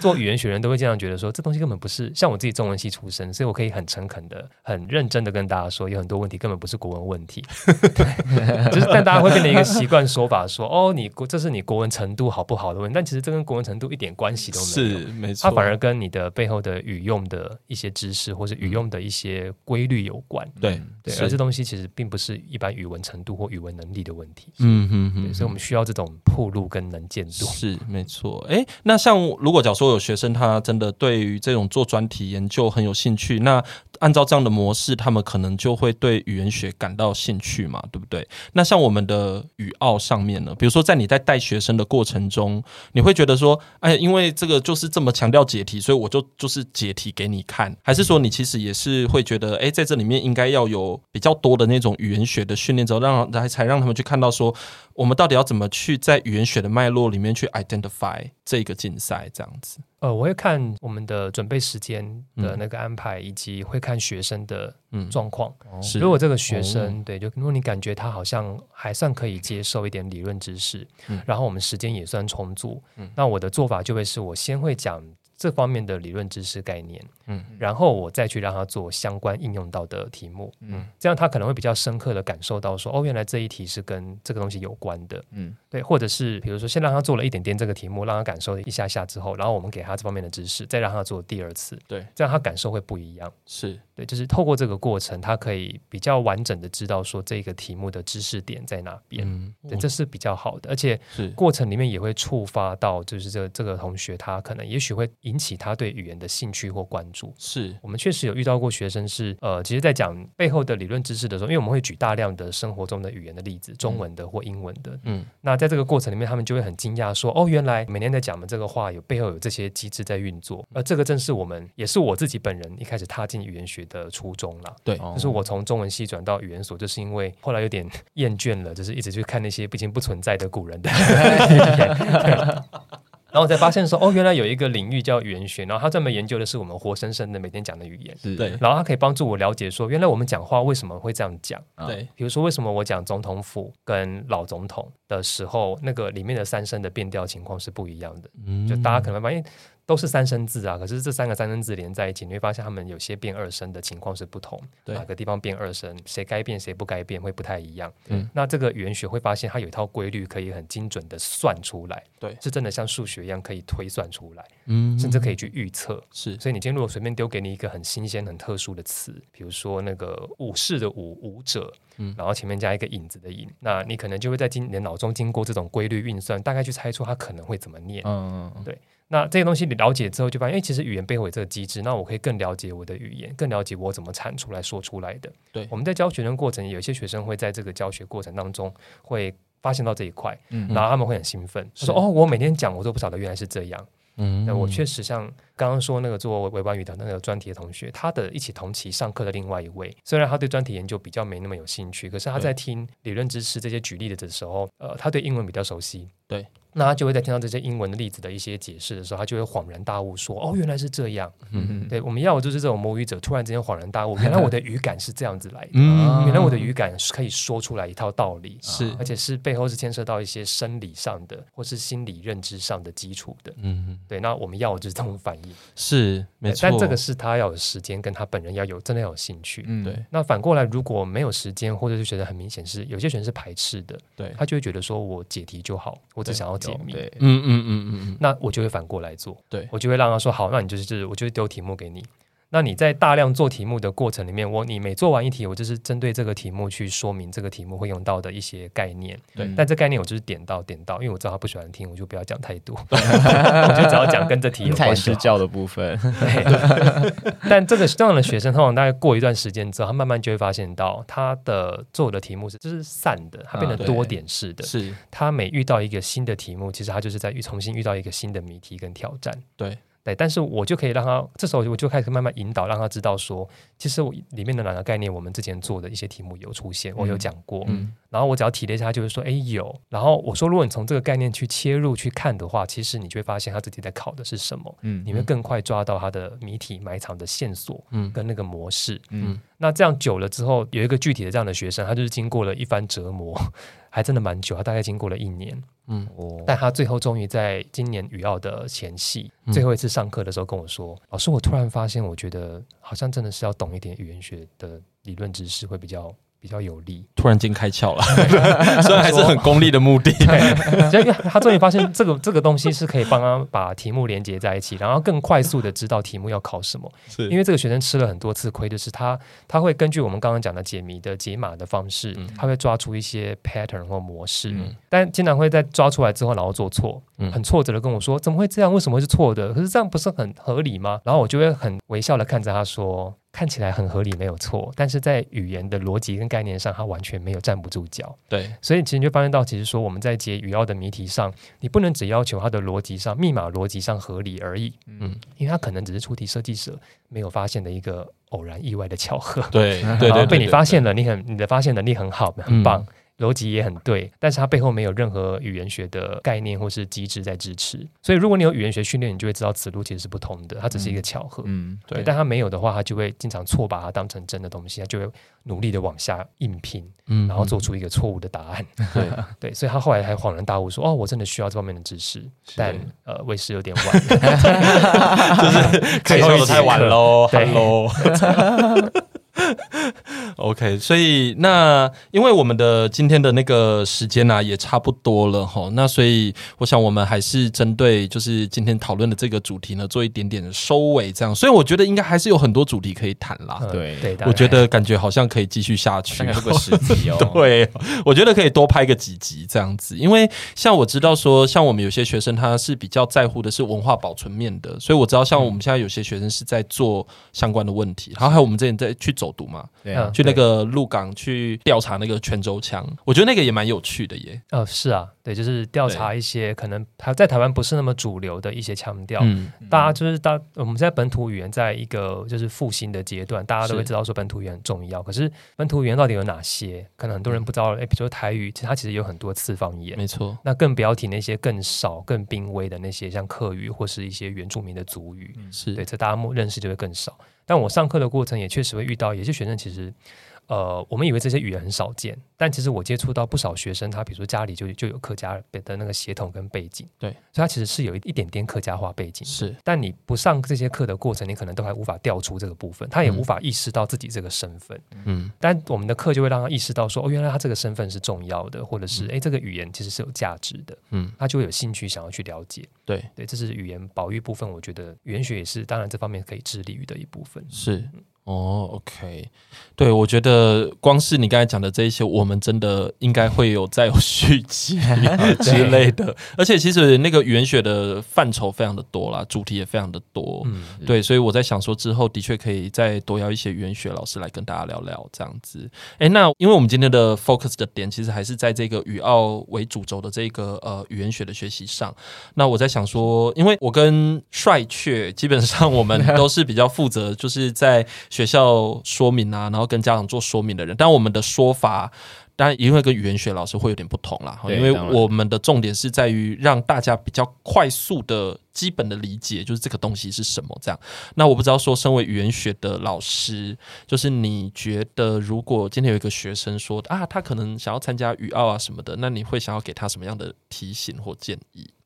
做语言学人都会这样觉得说，这东西根本不是像我自己中文系出身，所以我可以很诚恳的、很认真的跟大家说，有很多问题根本不是国文问题。就是但大家会变成一个习惯说法说，说哦，你国这是你国文程度好不好的问题，但其实这跟国文程度一点关系都没有，是没错，它反而跟你的背后的语用的一些知识或是语用的一些规律有关。对对，而这东西其实。并不是一般语文程度或语文能力的问题，嗯哼哼，所以我们需要这种铺路跟能见度，是没错。哎，那像如果假如说有学生他真的对于这种做专题研究很有兴趣，那按照这样的模式，他们可能就会对语言学感到兴趣嘛，对不对？那像我们的语奥上面呢，比如说在你在带学生的过程中，你会觉得说，哎，因为这个就是这么强调解题，所以我就就是解题给你看，还是说你其实也是会觉得，哎，在这里面应该要有比较多的那种语言学的训练之后，让来才让他们去看到说，我们到底要怎么去在语言学的脉络里面去 identify 这个竞赛这样子。呃，我会看我们的准备时间的那个安排，嗯、以及会看学生的状况。嗯、如果这个学生、哦、对，就如果你感觉他好像还算可以接受一点理论知识，嗯、然后我们时间也算充足，嗯、那我的做法就会是我先会讲。这方面的理论知识概念，嗯，然后我再去让他做相关应用到的题目，嗯，这样他可能会比较深刻的感受到说，哦，原来这一题是跟这个东西有关的，嗯，对，或者是比如说先让他做了一点点这个题目，让他感受一下下之后，然后我们给他这方面的知识，再让他做第二次，对，这样他感受会不一样，是对，就是透过这个过程，他可以比较完整的知道说这个题目的知识点在哪边，嗯，对，这是比较好的，而且是。过程里面也会触发到，就是这个这个同学他可能也许会。引起他对语言的兴趣或关注，是。我们确实有遇到过学生是呃，其实，在讲背后的理论知识的时候，因为我们会举大量的生活中的语言的例子，中文的或英文的，嗯，那在这个过程里面，他们就会很惊讶说，哦，原来每年在讲的这个话有背后有这些机制在运作，而这个正是我们，也是我自己本人一开始踏进语言学的初衷啦。对，就是我从中文系转到语言所，就是因为后来有点厌倦了，就是一直去看那些已经不存在的古人的。然后我才发现说，哦，原来有一个领域叫语言学，然后他专门研究的是我们活生生的每天讲的语言。对。然后他可以帮助我了解说，原来我们讲话为什么会这样讲。对。比如说，为什么我讲总统府跟老总统的时候，那个里面的三声的变调情况是不一样的。嗯。就大家可能发现。都是三声字啊，可是这三个三声字连在一起，你会发现他们有些变二声的情况是不同。对，哪个地方变二声，谁该变谁不该变，会不太一样。嗯，那这个语言学会发现它有一套规律，可以很精准的算出来。对，是真的像数学一样可以推算出来。嗯，甚至可以去预测。是，所以你今天如果随便丢给你一个很新鲜、很特殊的词，比如说那个武士的武武者，嗯，然后前面加一个影子的影，那你可能就会在经你的脑中经过这种规律运算，大概去猜出它可能会怎么念。嗯嗯，对。那这些东西你了解之后，就发现，哎，其实语言背后有这个机制，那我可以更了解我的语言，更了解我怎么产出来说出来的。对，我们在教学生过程，有些学生会在这个教学过程当中会发现到这一块，嗯，然后他们会很兴奋，说：“哦，我每天讲，我都不晓得原来是这样。”嗯，那我确实像刚刚说那个做微观语的那个专题的同学，他的一起同期上课的另外一位，虽然他对专题研究比较没那么有兴趣，可是他在听理论知识这些举例的的时候，呃，他对英文比较熟悉。对。那他就会在听到这些英文的例子的一些解释的时候，他就会恍然大悟，说：“哦，原来是这样。”嗯，对，我们要的就是这种母语者突然之间恍然大悟，原来我的语感是这样子来的，嗯，原来我的语感是可以说出来一套道理，是，而且是背后是牵涉到一些生理上的或是心理认知上的基础的，嗯，对。那我们要的就是这种反应，是没错。但这个是他要有时间，跟他本人要有真的要有兴趣，嗯，对。那反过来，如果没有时间，或者是觉得很明显是有些学生是排斥的，对，他就会觉得说我解题就好，我只想要解密，嗯。嗯嗯嗯嗯，那我就会反过来做，对，我就会让他说好，那你就是，我就会丢题目给你。那你在大量做题目的过程里面，我你每做完一题，我就是针对这个题目去说明这个题目会用到的一些概念。对，但这概念我就是点到点到，因为我知道他不喜欢听，我就不要讲太多，我就只要讲跟这题有 关系教的部分。对，但这个这样的学生，通常大概过一段时间之后，他慢慢就会发现到他的做的题目是就是散的，他变得多点式的。是，他每遇到一个新的题目，其实他就是在遇重新遇到一个新的谜题跟挑战。对。对，但是我就可以让他，这时候我就开始慢慢引导，让他知道说，其实我里面的哪个概念，我们之前做的一些题目有出现，我有讲过。嗯，然后我只要提了一下，他就是说，哎，有。然后我说，如果你从这个概念去切入去看的话，其实你就会发现他自己在考的是什么。嗯，你会更快抓到他的谜题埋藏的线索，嗯，跟那个模式。嗯，那这样久了之后，有一个具体的这样的学生，他就是经过了一番折磨，还真的蛮久，他大概经过了一年。嗯，但他最后终于在今年语奥的前夕，嗯、最后一次上课的时候跟我说：“老师，我突然发现，我觉得好像真的是要懂一点语言学的理论知识会比较。”比较有利，突然间开窍了，虽然还是很功利的目的。所以 他终于发现这个这个东西是可以帮他把题目连接在一起，然后更快速的知道题目要考什么。是。因为这个学生吃了很多次亏，就是他他会根据我们刚刚讲的解谜的解码的方式，嗯、他会抓出一些 pattern 或模式，嗯、但经常会在抓出来之后，然后做错，很挫折的跟我说：“怎么会这样？为什么会是错的？可是这样不是很合理吗？”然后我就会很微笑的看着他说。看起来很合理，没有错，但是在语言的逻辑跟概念上，它完全没有站不住脚。对，所以其实你就发现到，其实说我们在解语奥的谜题上，你不能只要求它的逻辑上、密码逻辑上合理而已。嗯，因为它可能只是出题设计者没有发现的一个偶然意外的巧合。对，对，对，被你发现了，你很你的发现能力很好，很棒。嗯逻辑也很对，但是它背后没有任何语言学的概念或是机制在支持。所以，如果你有语言学训练，你就会知道此路其实是不通的。它只是一个巧合，嗯，对。但它没有的话，它就会经常错把它当成真的东西，它就会努力的往下硬拼，嗯，然后做出一个错误的答案。对对，所以他后来还恍然大悟说：“哦，我真的需要这方面的知识。”但呃，为时有点晚，就是开头 太晚喽，对喽。OK，所以那因为我们的今天的那个时间呢、啊、也差不多了哈，那所以我想我们还是针对就是今天讨论的这个主题呢做一点点的收尾，这样，所以我觉得应该还是有很多主题可以谈啦。对对，我觉得感觉好像可以继续下去，这个十集哦。对，我觉得可以多拍个几集这样子，因为像我知道说，像我们有些学生他是比较在乎的是文化保存面的，所以我知道像我们现在有些学生是在做相关的问题，然后还有我们之前在去走。读嘛，对啊，去那个鹿港去调查那个泉州腔，我觉得那个也蛮有趣的耶。呃，是啊，对，就是调查一些可能他在台湾不是那么主流的一些腔调。嗯，大家就是大我们在本土语言在一个就是复兴的阶段，大家都会知道说本土语言很重要。可是本土语言到底有哪些？可能很多人不知道。哎，比如说台语，其实它其实有很多次方言。没错。那更不要提那些更少、更濒危的那些，像客语或是一些原住民的族语。是对，这大家认识就会更少。但我上课的过程也确实会遇到，有些学生其实，呃，我们以为这些语言很少见，但其实我接触到不少学生，他比如说家里就就有客家的那个血统跟背景，对，所以他其实是有一一点点客家话背景。是，但你不上这些课的过程，你可能都还无法调出这个部分，他也无法意识到自己这个身份。嗯，但我们的课就会让他意识到说，哦，原来他这个身份是重要的，或者是哎、嗯，这个语言其实是有价值的。嗯，他就会有兴趣想要去了解。对，对，这是语言保育部分，我觉得语言学也是，当然这方面可以致力于的一部分。是。哦，OK，对，我觉得光是你刚才讲的这一些，我们真的应该会有再有续集 之类的。而且其实那个语言学的范畴非常的多啦，主题也非常的多。嗯，对，所以我在想说之后的确可以再多邀一些语言学老师来跟大家聊聊这样子。诶，那因为我们今天的 focus 的点其实还是在这个语奥为主轴的这个呃语言学的学习上。那我在想说，因为我跟帅确基本上我们 都是比较负责，就是在学校说明啊，然后跟家长做说明的人，但我们的说法当然因为跟语言学老师会有点不同啦，因为我们的重点是在于让大家比较快速的、基本的理解，就是这个东西是什么。这样，那我不知道说，身为语言学的老师，就是你觉得，如果今天有一个学生说啊，他可能想要参加语奥啊什么的，那你会想要给他什么样的提醒或建议？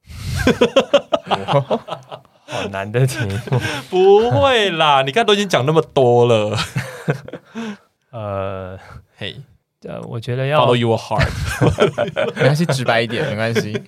好难的题目，不会啦，你看都已经讲那么多了。呃，嘿，呃，我觉得要 follow your heart，没关系，直白一点，没关系。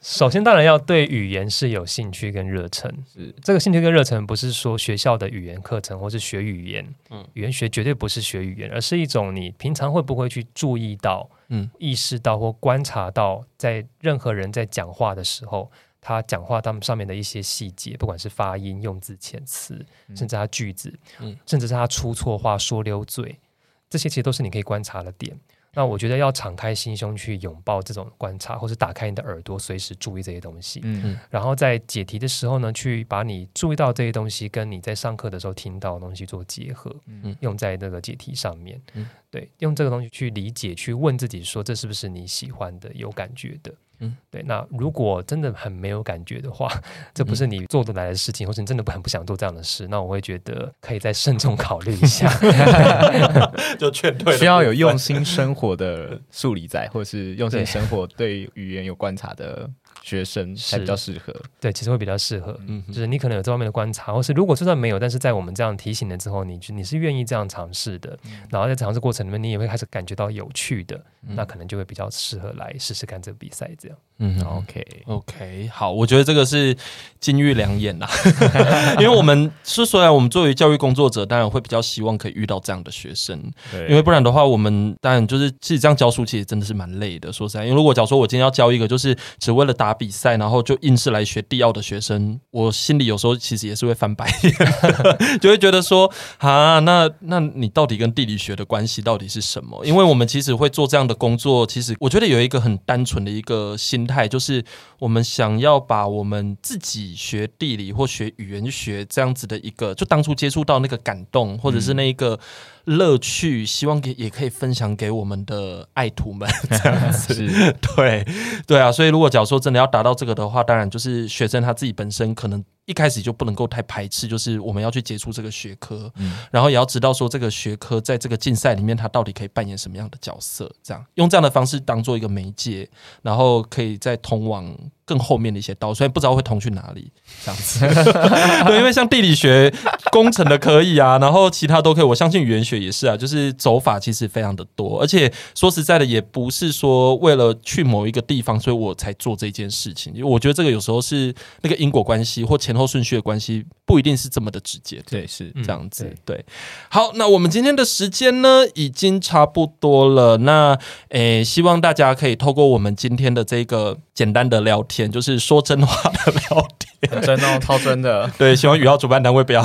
首先，当然要对语言是有兴趣跟热忱。是这个兴趣跟热忱，不是说学校的语言课程或是学语言，嗯，语言学绝对不是学语言，而是一种你平常会不会去注意到，嗯，意识到或观察到，在任何人在讲话的时候。他讲话，他们上面的一些细节，不管是发音、用字遣词，甚至他句子，嗯，甚至是他出错话、说溜嘴，这些其实都是你可以观察的点。那我觉得要敞开心胸去拥抱这种观察，或是打开你的耳朵，随时注意这些东西。嗯，然后在解题的时候呢，去把你注意到这些东西，跟你在上课的时候听到的东西做结合，嗯，用在那个解题上面。嗯，对，用这个东西去理解，去问自己说，这是不是你喜欢的、有感觉的？嗯，对，那如果真的很没有感觉的话，这不是你做得来的事情，或者你真的很不想做这样的事，那我会觉得可以再慎重考虑一下，就劝退。需要有用心生活的数理仔，或者是用心生活对语言有观察的。学生才比较适合，对，其实会比较适合。嗯，就是你可能有这方面的观察，或是如果就算没有，但是在我们这样提醒了之后，你你是愿意这样尝试的，嗯、然后在尝试过程里面，你也会开始感觉到有趣的，嗯、那可能就会比较适合来试试看这个比赛这样。嗯，OK OK，好，我觉得这个是金玉良言呐，因为我们是虽然，我们作为教育工作者，当然会比较希望可以遇到这样的学生，对，因为不然的话，我们当然就是自己这样教书，其实真的是蛮累的。说实在，因为如果假如说我今天要教一个，就是只为了打比赛，然后就硬是来学地奥的学生，我心里有时候其实也是会翻白眼，就会觉得说啊，那那你到底跟地理学的关系到底是什么？因为我们其实会做这样的工作，其实我觉得有一个很单纯的一个心态。就是我们想要把我们自己学地理或学语言学这样子的一个，就当初接触到那个感动，或者是那一个乐趣，希望给也可以分享给我们的爱徒们 这样子。对对啊，所以如果假如说真的要达到这个的话，当然就是学生他自己本身可能。一开始就不能够太排斥，就是我们要去接触这个学科，嗯，然后也要知道说这个学科在这个竞赛里面它到底可以扮演什么样的角色，这样用这样的方式当做一个媒介，然后可以再通往。更后面的一些道，所以不知道会通去哪里这样子。对，因为像地理学、工程的可以啊，然后其他都可以。我相信语言学也是啊，就是走法其实非常的多。而且说实在的，也不是说为了去某一个地方，所以我才做这件事情。因为我觉得这个有时候是那个因果关系或前后顺序的关系，不一定是这么的直接。对，是这样子。嗯、对，对，好，那我们今天的时间呢，已经差不多了。那诶，希望大家可以透过我们今天的这个简单的聊天。就是说真话的聊天，真的超真的。对，希望语奥主办单位不要，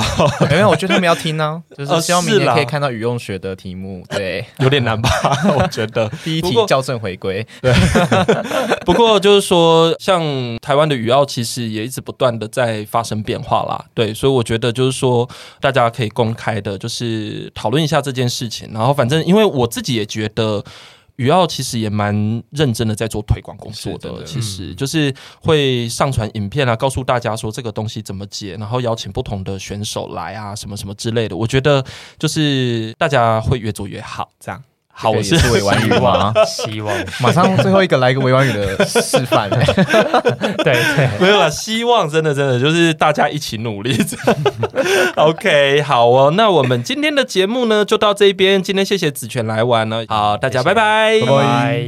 因为我觉得他们要听呢、啊，就是希望明年可以看到语用学的题目。对，有点难吧？我觉得第一题校正回归。对，不过就是说，像台湾的语奥其实也一直不断的在发生变化啦。对，所以我觉得就是说，大家可以公开的，就是讨论一下这件事情。然后，反正因为我自己也觉得。语奥其实也蛮认真的在做推广工作的，其实就是会上传影片啊，告诉大家说这个东西怎么解，然后邀请不同的选手来啊，什么什么之类的。我觉得就是大家会越做越好，这样。好，我是委婉语王，希望马上最后一个来一个委婉语的示范。对对，没有了，希望真的真的就是大家一起努力。OK，好哦，那我们今天的节目呢就到这边。今天谢谢子权来玩了，好，大家拜拜，拜拜。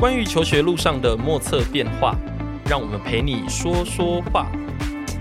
关于求学路上的莫测变化，让我们陪你说说话。